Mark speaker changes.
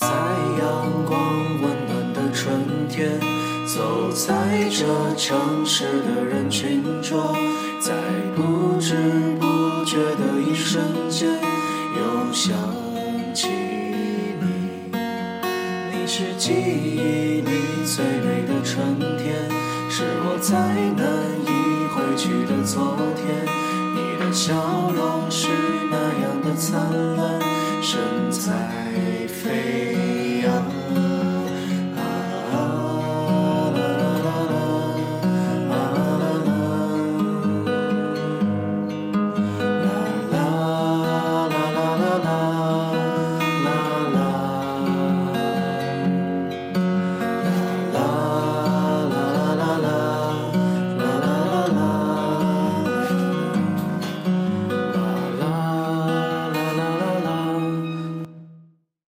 Speaker 1: 在阳光温暖的春天走在这城市的人群中在不知不觉的一瞬间又想起你。你是记忆里最美的春天是我再难以回去的昨天。你的笑容是那样的灿烂身在